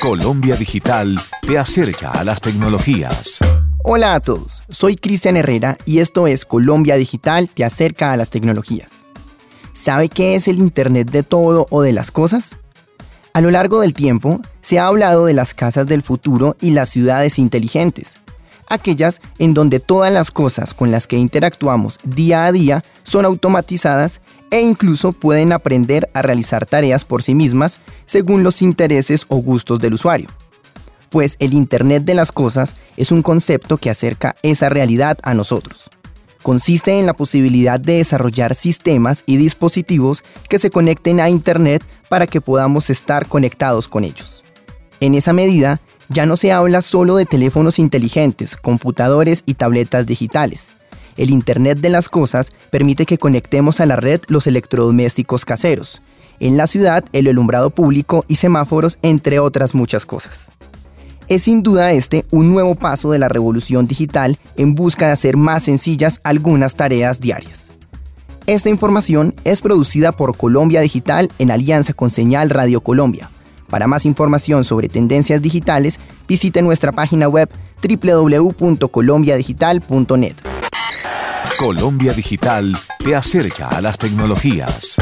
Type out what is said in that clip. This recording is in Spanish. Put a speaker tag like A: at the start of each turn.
A: Colombia Digital te acerca a las tecnologías.
B: Hola a todos, soy Cristian Herrera y esto es Colombia Digital te acerca a las tecnologías. ¿Sabe qué es el Internet de todo o de las cosas? A lo largo del tiempo se ha hablado de las casas del futuro y las ciudades inteligentes, aquellas en donde todas las cosas con las que interactuamos día a día son automatizadas e incluso pueden aprender a realizar tareas por sí mismas según los intereses o gustos del usuario. Pues el Internet de las Cosas es un concepto que acerca esa realidad a nosotros. Consiste en la posibilidad de desarrollar sistemas y dispositivos que se conecten a Internet para que podamos estar conectados con ellos. En esa medida, ya no se habla solo de teléfonos inteligentes, computadores y tabletas digitales. El Internet de las Cosas permite que conectemos a la red los electrodomésticos caseros, en la ciudad el alumbrado público y semáforos, entre otras muchas cosas. Es sin duda este un nuevo paso de la revolución digital en busca de hacer más sencillas algunas tareas diarias. Esta información es producida por Colombia Digital en alianza con Señal Radio Colombia. Para más información sobre tendencias digitales, visite nuestra página web www.colombiadigital.net.
A: Colombia Digital te acerca a las tecnologías.